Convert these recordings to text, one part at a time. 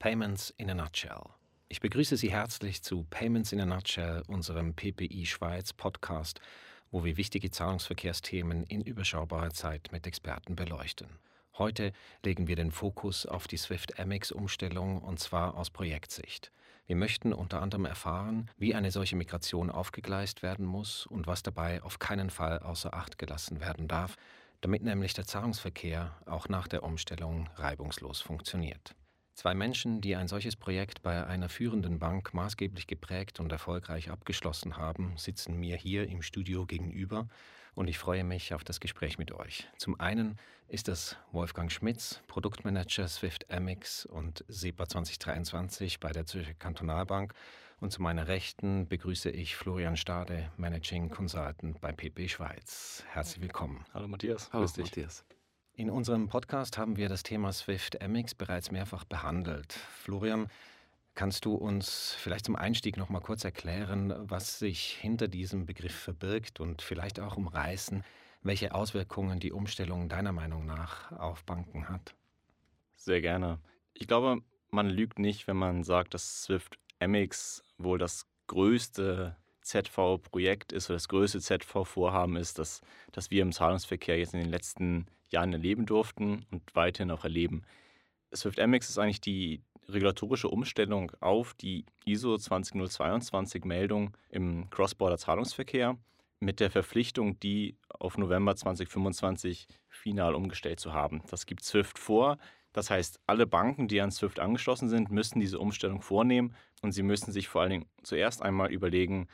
Payments in a Nutshell. Ich begrüße Sie herzlich zu Payments in a Nutshell, unserem PPI Schweiz Podcast, wo wir wichtige Zahlungsverkehrsthemen in überschaubarer Zeit mit Experten beleuchten. Heute legen wir den Fokus auf die SWIFT-MX-Umstellung und zwar aus Projektsicht. Wir möchten unter anderem erfahren, wie eine solche Migration aufgegleist werden muss und was dabei auf keinen Fall außer Acht gelassen werden darf, damit nämlich der Zahlungsverkehr auch nach der Umstellung reibungslos funktioniert. Zwei Menschen, die ein solches Projekt bei einer führenden Bank maßgeblich geprägt und erfolgreich abgeschlossen haben, sitzen mir hier im Studio gegenüber und ich freue mich auf das Gespräch mit euch. Zum einen ist das Wolfgang Schmitz, Produktmanager Swift Amex und SEPA 2023 bei der Zürcher Kantonalbank und zu meiner Rechten begrüße ich Florian Stade, Managing Consultant bei PP Schweiz. Herzlich willkommen. Hallo Matthias. Hallo Matthias. In unserem Podcast haben wir das Thema Swift MX bereits mehrfach behandelt. Florian, kannst du uns vielleicht zum Einstieg noch mal kurz erklären, was sich hinter diesem Begriff verbirgt und vielleicht auch umreißen, welche Auswirkungen die Umstellung deiner Meinung nach auf Banken hat? Sehr gerne. Ich glaube, man lügt nicht, wenn man sagt, dass Swift MX wohl das größte ZV-Projekt ist oder das größte ZV-Vorhaben ist, das, das wir im Zahlungsverkehr jetzt in den letzten Jahren erleben durften und weiterhin auch erleben. SwiftMX ist eigentlich die regulatorische Umstellung auf die ISO 20022-Meldung im Cross-Border-Zahlungsverkehr mit der Verpflichtung, die auf November 2025 final umgestellt zu haben. Das gibt SWIFT vor. Das heißt, alle Banken, die an SWIFT angeschlossen sind, müssen diese Umstellung vornehmen und sie müssen sich vor allen Dingen zuerst einmal überlegen,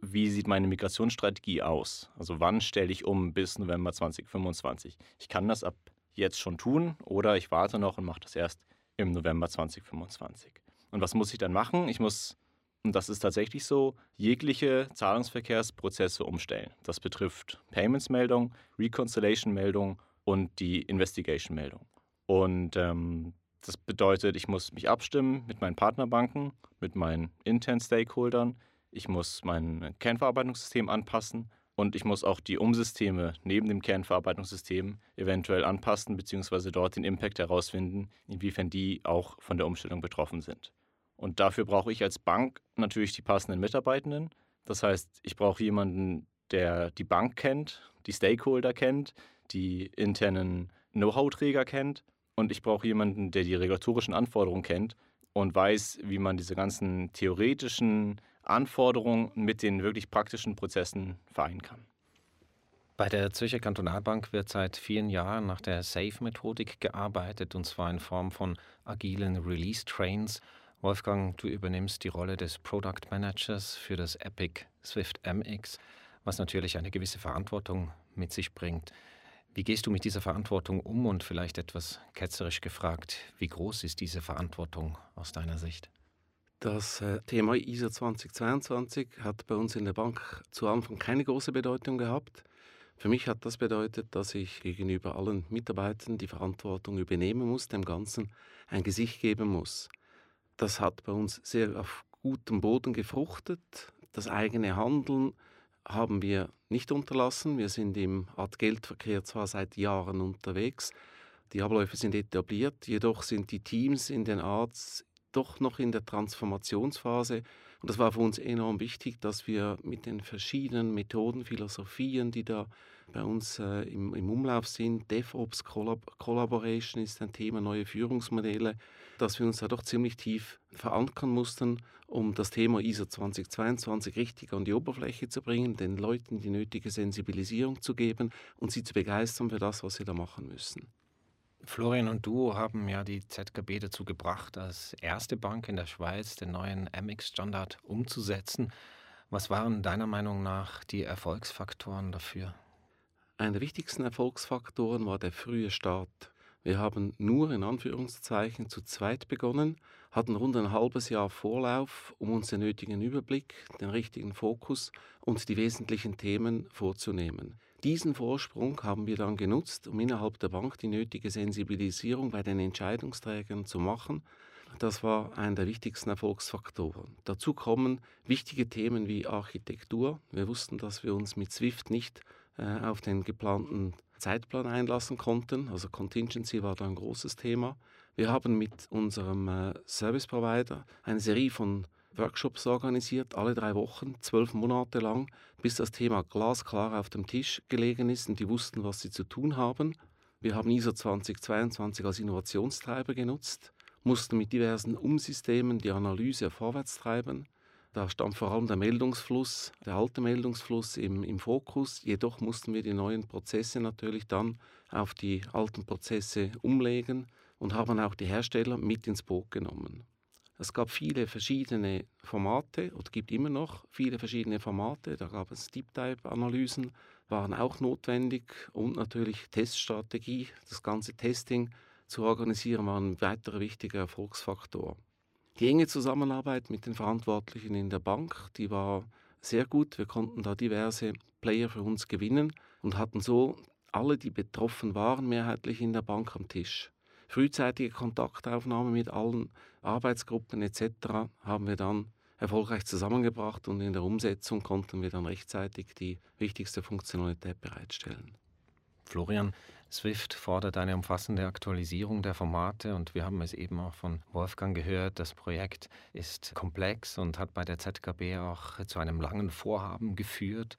wie sieht meine Migrationsstrategie aus? Also wann stelle ich um bis November 2025? Ich kann das ab jetzt schon tun oder ich warte noch und mache das erst im November 2025. Und was muss ich dann machen? Ich muss, und das ist tatsächlich so, jegliche Zahlungsverkehrsprozesse umstellen. Das betrifft Payments-Meldung, Reconciliation-Meldung und die Investigation-Meldung. Und ähm, das bedeutet, ich muss mich abstimmen mit meinen Partnerbanken, mit meinen internen Stakeholdern, ich muss mein Kernverarbeitungssystem anpassen und ich muss auch die Umsysteme neben dem Kernverarbeitungssystem eventuell anpassen, beziehungsweise dort den Impact herausfinden, inwiefern die auch von der Umstellung betroffen sind. Und dafür brauche ich als Bank natürlich die passenden Mitarbeitenden. Das heißt, ich brauche jemanden, der die Bank kennt, die Stakeholder kennt, die internen Know-how-Träger kennt. Und ich brauche jemanden, der die regulatorischen Anforderungen kennt und weiß, wie man diese ganzen theoretischen Anforderungen mit den wirklich praktischen Prozessen vereinen kann. Bei der Zürcher Kantonalbank wird seit vielen Jahren nach der SAFE-Methodik gearbeitet, und zwar in Form von agilen Release-Trains. Wolfgang, du übernimmst die Rolle des Product Managers für das Epic Swift MX, was natürlich eine gewisse Verantwortung mit sich bringt. Wie gehst du mit dieser Verantwortung um und vielleicht etwas ketzerisch gefragt, wie groß ist diese Verantwortung aus deiner Sicht? Das äh, Thema ISO 2022 hat bei uns in der Bank zu Anfang keine große Bedeutung gehabt. Für mich hat das bedeutet, dass ich gegenüber allen Mitarbeitern die Verantwortung übernehmen muss, dem Ganzen ein Gesicht geben muss. Das hat bei uns sehr auf gutem Boden gefruchtet. Das eigene Handeln haben wir nicht unterlassen. Wir sind im Art Geldverkehr zwar seit Jahren unterwegs, die Abläufe sind etabliert, jedoch sind die Teams in den Arts doch noch in der Transformationsphase. Und das war für uns enorm wichtig, dass wir mit den verschiedenen Methoden, Philosophien, die da bei uns äh, im, im, Umlauf sind, DevOps Collab Collaboration ist ein Thema, neue Führungsmodelle, dass wir uns da doch ziemlich tief verankern mussten, um das Thema ISO 2022 richtig an die Oberfläche zu bringen, den Leuten die nötige Sensibilisierung zu geben und sie zu begeistern für das, was sie da machen müssen. Florian und du haben ja die ZKB dazu gebracht, als erste Bank in der Schweiz den neuen MX-Standard umzusetzen. Was waren deiner Meinung nach die Erfolgsfaktoren dafür? Einer der wichtigsten Erfolgsfaktoren war der frühe Start. Wir haben nur in Anführungszeichen zu zweit begonnen, hatten rund ein halbes Jahr Vorlauf, um uns den nötigen Überblick, den richtigen Fokus und die wesentlichen Themen vorzunehmen. Diesen Vorsprung haben wir dann genutzt, um innerhalb der Bank die nötige Sensibilisierung bei den Entscheidungsträgern zu machen. Das war einer der wichtigsten Erfolgsfaktoren. Dazu kommen wichtige Themen wie Architektur. Wir wussten, dass wir uns mit Swift nicht äh, auf den geplanten Zeitplan einlassen konnten. Also Contingency war da ein großes Thema. Wir haben mit unserem äh, Service Provider eine Serie von Workshops organisiert, alle drei Wochen, zwölf Monate lang, bis das Thema glasklar auf dem Tisch gelegen ist und die wussten, was sie zu tun haben. Wir haben ISO 2022 als Innovationstreiber genutzt, mussten mit diversen Umsystemen die Analyse vorwärts treiben. Da stand vor allem der Meldungsfluss, der alte Meldungsfluss im, im Fokus. Jedoch mussten wir die neuen Prozesse natürlich dann auf die alten Prozesse umlegen und haben auch die Hersteller mit ins Boot genommen. Es gab viele verschiedene Formate oder gibt immer noch viele verschiedene Formate. Da gab es Deep Dive Analysen, waren auch notwendig und natürlich Teststrategie, das ganze Testing zu organisieren, war ein weiterer wichtiger Erfolgsfaktor. Die enge Zusammenarbeit mit den Verantwortlichen in der Bank, die war sehr gut. Wir konnten da diverse Player für uns gewinnen und hatten so alle, die betroffen waren, mehrheitlich in der Bank am Tisch frühzeitige Kontaktaufnahme mit allen Arbeitsgruppen etc. haben wir dann erfolgreich zusammengebracht und in der Umsetzung konnten wir dann rechtzeitig die wichtigste Funktionalität bereitstellen. Florian, Swift fordert eine umfassende Aktualisierung der Formate und wir haben es eben auch von Wolfgang gehört. Das Projekt ist komplex und hat bei der ZKB auch zu einem langen Vorhaben geführt.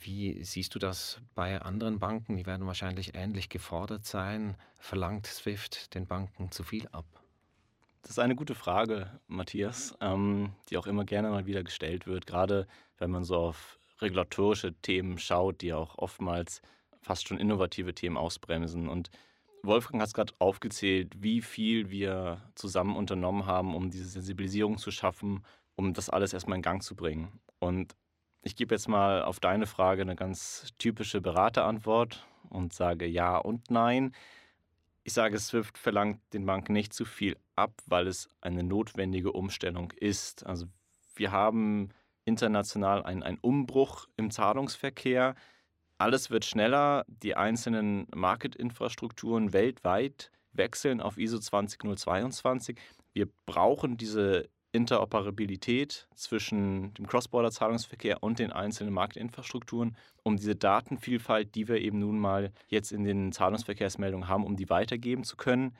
Wie siehst du das bei anderen Banken? Die werden wahrscheinlich ähnlich gefordert sein. Verlangt SWIFT den Banken zu viel ab? Das ist eine gute Frage, Matthias, ähm, die auch immer gerne mal wieder gestellt wird, gerade wenn man so auf regulatorische Themen schaut, die auch oftmals fast schon innovative Themen ausbremsen. Und Wolfgang hat es gerade aufgezählt, wie viel wir zusammen unternommen haben, um diese Sensibilisierung zu schaffen, um das alles erstmal in Gang zu bringen. Und ich gebe jetzt mal auf deine Frage eine ganz typische Beraterantwort und sage ja und nein. Ich sage, SWIFT verlangt den Banken nicht zu viel ab, weil es eine notwendige Umstellung ist. Also wir haben international einen, einen Umbruch im Zahlungsverkehr. Alles wird schneller. Die einzelnen Marketinfrastrukturen weltweit wechseln auf ISO 20022. Wir brauchen diese Interoperabilität zwischen dem Cross-Border-Zahlungsverkehr und den einzelnen Marktinfrastrukturen, um diese Datenvielfalt, die wir eben nun mal jetzt in den Zahlungsverkehrsmeldungen haben, um die weitergeben zu können,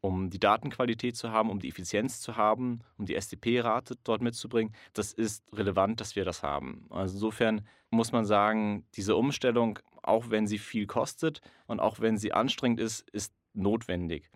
um die Datenqualität zu haben, um die Effizienz zu haben, um die SDP-Rate dort mitzubringen. Das ist relevant, dass wir das haben. Also insofern muss man sagen, diese Umstellung, auch wenn sie viel kostet und auch wenn sie anstrengend ist, ist notwendig.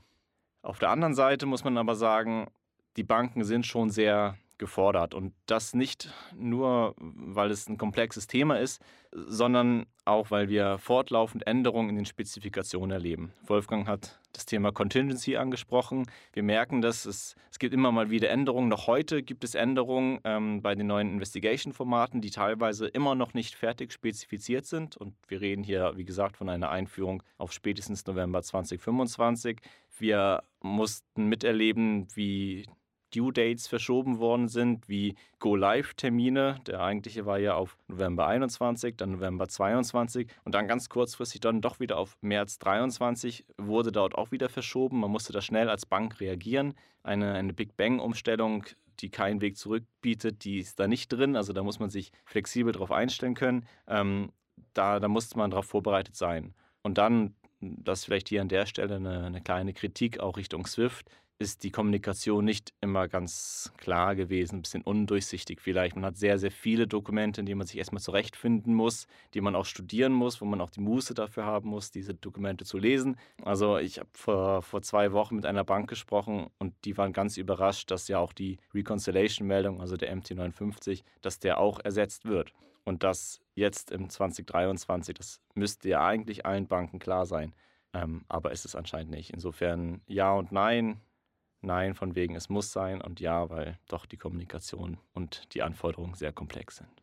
Auf der anderen Seite muss man aber sagen, die Banken sind schon sehr gefordert. Und das nicht nur, weil es ein komplexes Thema ist, sondern auch, weil wir fortlaufend Änderungen in den Spezifikationen erleben. Wolfgang hat das Thema Contingency angesprochen. Wir merken, dass es, es gibt immer mal wieder Änderungen. Noch heute gibt es Änderungen ähm, bei den neuen Investigation-Formaten, die teilweise immer noch nicht fertig spezifiziert sind. Und wir reden hier, wie gesagt, von einer Einführung auf spätestens November 2025. Wir mussten miterleben, wie Due Dates verschoben worden sind, wie Go-Live-Termine. Der eigentliche war ja auf November 21, dann November 22 und dann ganz kurzfristig dann doch wieder auf März 23 wurde dort auch wieder verschoben. Man musste da schnell als Bank reagieren. Eine, eine Big Bang-Umstellung, die keinen Weg zurück bietet, die ist da nicht drin. Also da muss man sich flexibel darauf einstellen können. Ähm, da, da musste man darauf vorbereitet sein. Und dann, das vielleicht hier an der Stelle eine, eine kleine Kritik auch Richtung Swift ist die Kommunikation nicht immer ganz klar gewesen, ein bisschen undurchsichtig vielleicht. Man hat sehr, sehr viele Dokumente, in denen man sich erstmal zurechtfinden muss, die man auch studieren muss, wo man auch die Muße dafür haben muss, diese Dokumente zu lesen. Also ich habe vor, vor zwei Wochen mit einer Bank gesprochen und die waren ganz überrascht, dass ja auch die Reconciliation-Meldung, also der MT59, dass der auch ersetzt wird. Und das jetzt im 2023, das müsste ja eigentlich allen Banken klar sein. Ähm, aber ist es anscheinend nicht. Insofern ja und nein Nein, von wegen es muss sein und ja, weil doch die Kommunikation und die Anforderungen sehr komplex sind.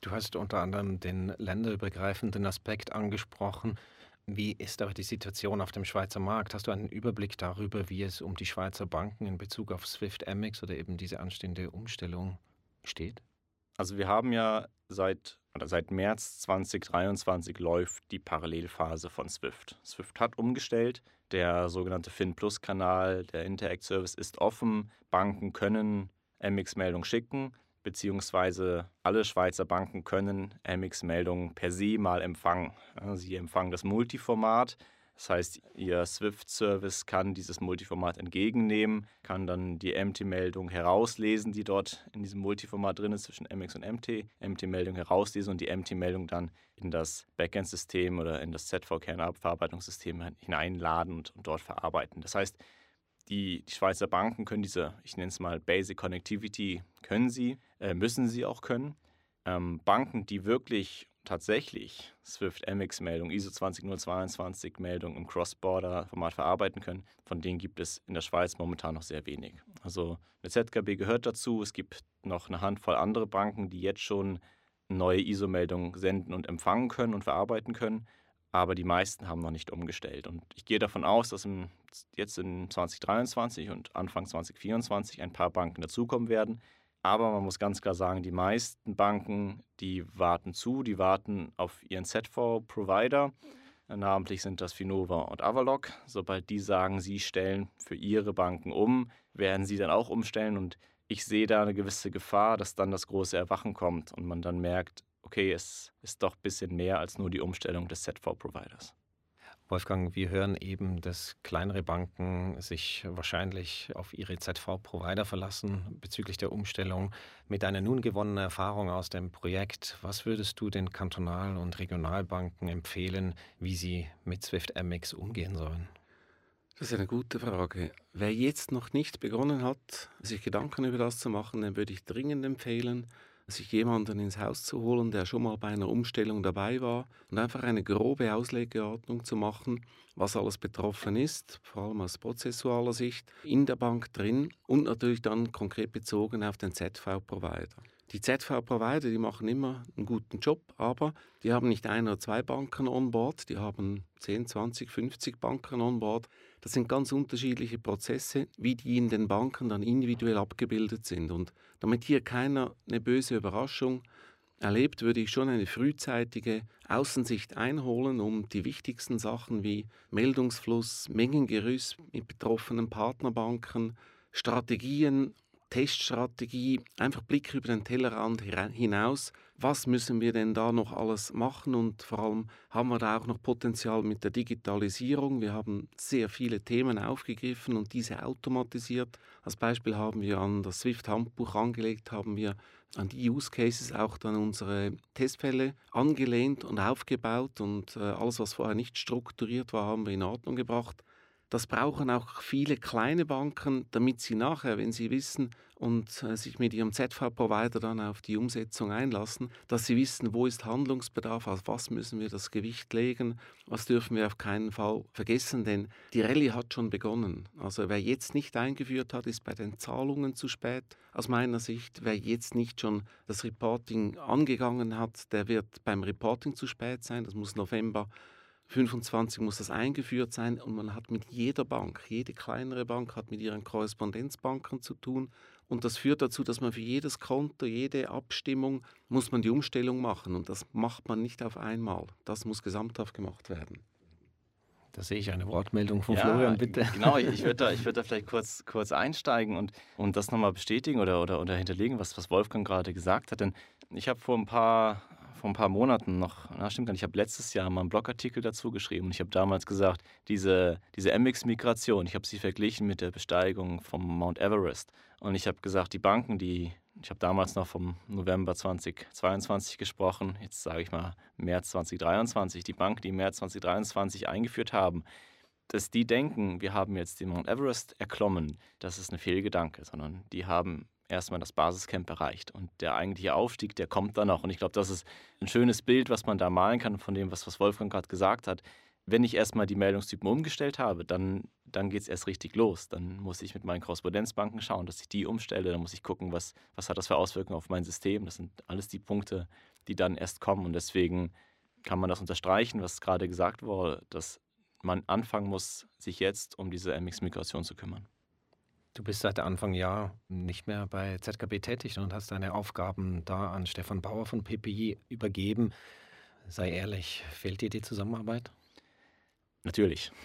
Du hast unter anderem den länderübergreifenden Aspekt angesprochen. Wie ist aber die Situation auf dem Schweizer Markt? Hast du einen Überblick darüber, wie es um die Schweizer Banken in Bezug auf Swift MX oder eben diese anstehende Umstellung steht? Also wir haben ja seit, oder seit März 2023 läuft die Parallelphase von Swift. Swift hat umgestellt. Der sogenannte FinPlus-Kanal, der Interact-Service ist offen. Banken können MX-Meldungen schicken, beziehungsweise alle Schweizer Banken können MX-Meldungen per se mal empfangen. Sie empfangen das Multiformat. Das heißt, Ihr Swift-Service kann dieses Multiformat entgegennehmen, kann dann die MT-Meldung herauslesen, die dort in diesem Multiformat drin ist zwischen MX und MT, MT-Meldung herauslesen und die MT-Meldung dann in das Backend-System oder in das ZV-Kernabverarbeitungssystem hineinladen und, und dort verarbeiten. Das heißt, die, die, Schweizer Banken können diese, ich nenne es mal Basic Connectivity, können sie, äh, müssen sie auch können. Ähm, Banken, die wirklich tatsächlich Swift MX-Meldung, ISO 20022-Meldung im Cross-Border-Format verarbeiten können, von denen gibt es in der Schweiz momentan noch sehr wenig. Also eine ZKB gehört dazu. Es gibt noch eine Handvoll andere Banken, die jetzt schon neue ISO-Meldungen senden und empfangen können und verarbeiten können. Aber die meisten haben noch nicht umgestellt. Und ich gehe davon aus, dass im, jetzt in 2023 und Anfang 2024 ein paar Banken dazukommen werden, aber man muss ganz klar sagen, die meisten Banken, die warten zu, die warten auf ihren ZV-Provider. Namentlich sind das Finova und Avalok. Sobald die sagen, sie stellen für ihre Banken um, werden sie dann auch umstellen. Und ich sehe da eine gewisse Gefahr, dass dann das große Erwachen kommt und man dann merkt, okay, es ist doch ein bisschen mehr als nur die Umstellung des ZV-Providers. Wolfgang, wir hören eben, dass kleinere Banken sich wahrscheinlich auf ihre ZV-Provider verlassen bezüglich der Umstellung. Mit deiner nun gewonnenen Erfahrung aus dem Projekt, was würdest du den Kantonal- und Regionalbanken empfehlen, wie sie mit Swift MX umgehen sollen? Das ist eine gute Frage. Wer jetzt noch nicht begonnen hat, sich Gedanken über das zu machen, den würde ich dringend empfehlen, sich jemanden ins Haus zu holen, der schon mal bei einer Umstellung dabei war und einfach eine grobe Auslegeordnung zu machen, was alles betroffen ist, vor allem aus prozessualer Sicht, in der Bank drin und natürlich dann konkret bezogen auf den ZV-Provider. Die ZV-Provider, die machen immer einen guten Job, aber die haben nicht ein oder zwei Banken on board, die haben 10, 20, 50 Banken on board. Das sind ganz unterschiedliche Prozesse, wie die in den Banken dann individuell abgebildet sind. Und damit hier keiner eine böse Überraschung erlebt, würde ich schon eine frühzeitige Außensicht einholen, um die wichtigsten Sachen wie Meldungsfluss, Mengengerüst mit betroffenen Partnerbanken, Strategien Teststrategie, einfach Blick über den Tellerrand hinaus. Was müssen wir denn da noch alles machen und vor allem haben wir da auch noch Potenzial mit der Digitalisierung. Wir haben sehr viele Themen aufgegriffen und diese automatisiert. Als Beispiel haben wir an das Swift-Handbuch angelegt, haben wir an die Use Cases auch dann unsere Testfälle angelehnt und aufgebaut und äh, alles, was vorher nicht strukturiert war, haben wir in Ordnung gebracht. Das brauchen auch viele kleine Banken, damit sie nachher, wenn sie wissen und äh, sich mit ihrem ZV-Provider dann auf die Umsetzung einlassen, dass sie wissen, wo ist Handlungsbedarf, auf was müssen wir das Gewicht legen, was dürfen wir auf keinen Fall vergessen, denn die Rallye hat schon begonnen. Also wer jetzt nicht eingeführt hat, ist bei den Zahlungen zu spät. Aus meiner Sicht, wer jetzt nicht schon das Reporting angegangen hat, der wird beim Reporting zu spät sein. Das muss November 25 muss das eingeführt sein und man hat mit jeder Bank, jede kleinere Bank hat mit ihren Korrespondenzbanken zu tun und das führt dazu, dass man für jedes Konto, jede Abstimmung muss man die Umstellung machen und das macht man nicht auf einmal. Das muss gesamthaft gemacht werden. Da sehe ich eine Wortmeldung von ja, Florian, bitte. Genau, ich würde da, würd da vielleicht kurz, kurz einsteigen und, und das nochmal bestätigen oder, oder, oder hinterlegen, was, was Wolfgang gerade gesagt hat. Denn ich habe vor ein paar vor ein paar Monaten noch, na stimmt gar nicht, ich habe letztes Jahr mal einen Blogartikel dazu geschrieben und ich habe damals gesagt, diese, diese MX-Migration, ich habe sie verglichen mit der Besteigung vom Mount Everest. Und ich habe gesagt, die Banken, die, ich habe damals noch vom November 2022 gesprochen, jetzt sage ich mal März 2023, die Banken, die März 2023 eingeführt haben, dass die denken, wir haben jetzt den Mount Everest erklommen, das ist eine Fehlgedanke, sondern die haben erstmal das Basiscamp erreicht. Und der eigentliche Aufstieg, der kommt dann noch. Und ich glaube, das ist ein schönes Bild, was man da malen kann von dem, was, was Wolfgang gerade gesagt hat. Wenn ich erstmal die Meldungstypen umgestellt habe, dann, dann geht es erst richtig los. Dann muss ich mit meinen Korrespondenzbanken schauen, dass ich die umstelle. Dann muss ich gucken, was, was hat das für Auswirkungen auf mein System. Das sind alles die Punkte, die dann erst kommen. Und deswegen kann man das unterstreichen, was gerade gesagt wurde, dass man anfangen muss, sich jetzt um diese MX-Migration zu kümmern. Du bist seit Anfang Jahr nicht mehr bei ZKB tätig und hast deine Aufgaben da an Stefan Bauer von PPI übergeben. Sei ehrlich, fehlt dir die Zusammenarbeit? Natürlich.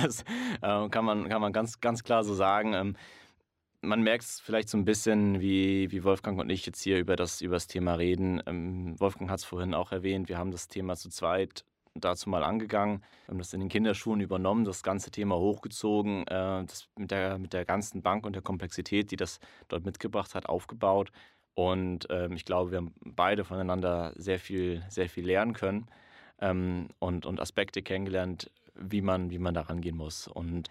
Das äh, kann, man, kann man ganz, ganz klar so sagen. Ähm, man merkt es vielleicht so ein bisschen, wie, wie Wolfgang und ich jetzt hier über das, über das Thema reden. Ähm, Wolfgang hat es vorhin auch erwähnt, wir haben das Thema zu zweit dazu mal angegangen. Wir haben das in den Kinderschuhen übernommen, das ganze Thema hochgezogen, äh, das mit der, mit der ganzen Bank und der Komplexität, die das dort mitgebracht hat, aufgebaut. Und ähm, ich glaube, wir haben beide voneinander sehr viel, sehr viel lernen können ähm, und, und Aspekte kennengelernt, wie man, wie man da rangehen muss. Und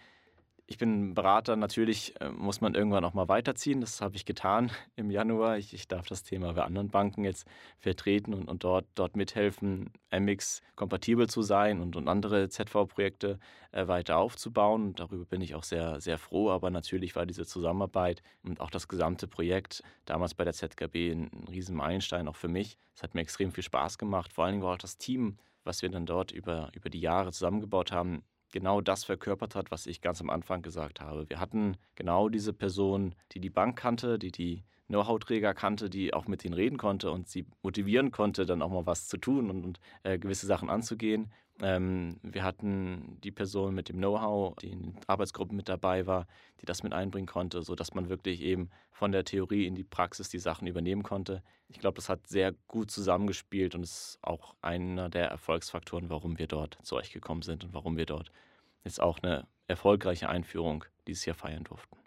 ich bin Berater, natürlich äh, muss man irgendwann auch mal weiterziehen. Das habe ich getan im Januar. Ich, ich, darf das Thema bei anderen Banken jetzt vertreten und, und dort, dort mithelfen, MX kompatibel zu sein und, und andere ZV-Projekte äh, weiter aufzubauen. Darüber bin ich auch sehr, sehr froh. Aber natürlich war diese Zusammenarbeit und auch das gesamte Projekt damals bei der ZKB ein, ein riesen auch für mich. Es hat mir extrem viel Spaß gemacht. Vor allen Dingen war auch das Team, was wir dann dort über, über die Jahre zusammengebaut haben, genau das verkörpert hat, was ich ganz am Anfang gesagt habe. Wir hatten genau diese Person, die die Bank kannte, die die Know-how-Träger kannte, die auch mit denen reden konnte und sie motivieren konnte, dann auch mal was zu tun und, und äh, gewisse Sachen anzugehen. Ähm, wir hatten die Person mit dem Know-how, die in Arbeitsgruppen mit dabei war, die das mit einbringen konnte, sodass man wirklich eben von der Theorie in die Praxis die Sachen übernehmen konnte. Ich glaube, das hat sehr gut zusammengespielt und ist auch einer der Erfolgsfaktoren, warum wir dort zu euch gekommen sind und warum wir dort jetzt auch eine erfolgreiche Einführung dieses Jahr feiern durften.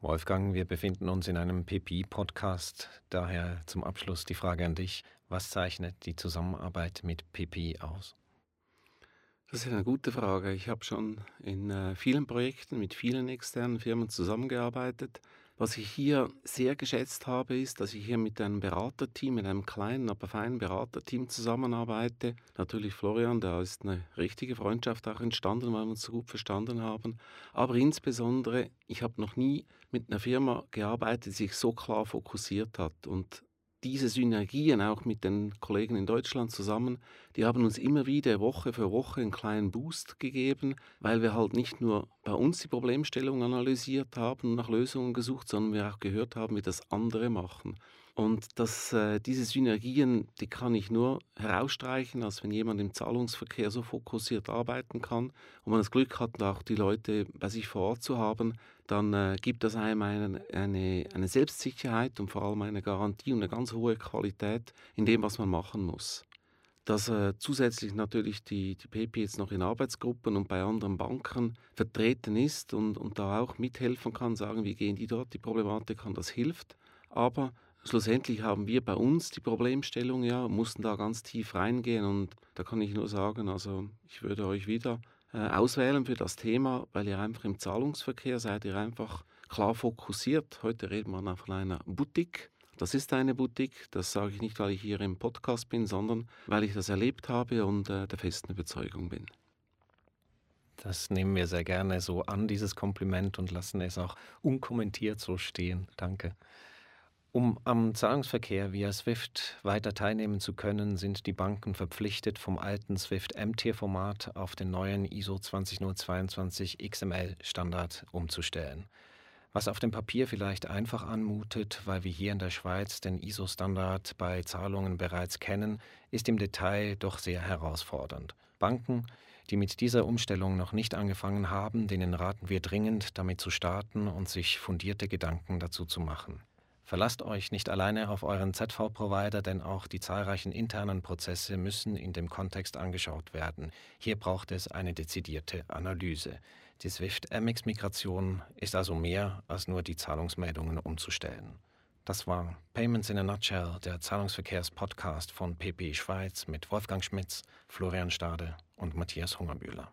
Wolfgang, wir befinden uns in einem PPI-Podcast. Daher zum Abschluss die Frage an dich. Was zeichnet die Zusammenarbeit mit PPI aus? Das ist eine gute Frage. Ich habe schon in äh, vielen Projekten mit vielen externen Firmen zusammengearbeitet. Was ich hier sehr geschätzt habe, ist, dass ich hier mit einem Beraterteam, mit einem kleinen, aber feinen Beraterteam zusammenarbeite. Natürlich Florian, da ist eine richtige Freundschaft auch entstanden, weil wir uns so gut verstanden haben. Aber insbesondere, ich habe noch nie mit einer Firma gearbeitet, die sich so klar fokussiert hat. Und diese Synergien auch mit den Kollegen in Deutschland zusammen, die haben uns immer wieder Woche für Woche einen kleinen Boost gegeben, weil wir halt nicht nur bei uns die Problemstellung analysiert haben und nach Lösungen gesucht, sondern wir auch gehört haben, wie das andere machen. Und das, äh, diese Synergien, die kann ich nur herausstreichen, als wenn jemand im Zahlungsverkehr so fokussiert arbeiten kann und man das Glück hat, auch die Leute bei sich vor Ort zu haben, dann äh, gibt das einem eine, eine, eine Selbstsicherheit und vor allem eine Garantie und eine ganz hohe Qualität in dem, was man machen muss. Dass äh, zusätzlich natürlich die, die PP jetzt noch in Arbeitsgruppen und bei anderen Banken vertreten ist und, und da auch mithelfen kann, sagen, wie gehen die dort die Problematik an, das hilft. Aber schlussendlich haben wir bei uns die Problemstellung ja, mussten da ganz tief reingehen und da kann ich nur sagen, also ich würde euch wieder auswählen für das Thema, weil ihr einfach im Zahlungsverkehr seid ihr einfach klar fokussiert. Heute reden wir von einer Boutique. Das ist eine Boutique, das sage ich nicht, weil ich hier im Podcast bin, sondern weil ich das erlebt habe und äh, der festen Überzeugung bin. Das nehmen wir sehr gerne so an, dieses Kompliment, und lassen es auch unkommentiert so stehen. Danke. Um am Zahlungsverkehr via SWIFT weiter teilnehmen zu können, sind die Banken verpflichtet, vom alten SWIFT-MT-Format auf den neuen ISO 20022 XML-Standard umzustellen. Was auf dem Papier vielleicht einfach anmutet, weil wir hier in der Schweiz den ISO-Standard bei Zahlungen bereits kennen, ist im Detail doch sehr herausfordernd. Banken, die mit dieser Umstellung noch nicht angefangen haben, denen raten wir dringend, damit zu starten und sich fundierte Gedanken dazu zu machen. Verlasst euch nicht alleine auf euren ZV-Provider, denn auch die zahlreichen internen Prozesse müssen in dem Kontext angeschaut werden. Hier braucht es eine dezidierte Analyse. Die Swift-MX-Migration ist also mehr als nur die Zahlungsmeldungen umzustellen. Das war Payments in a Nutshell, der Zahlungsverkehrs-Podcast von PP Schweiz mit Wolfgang Schmitz, Florian Stade und Matthias Hungerbühler.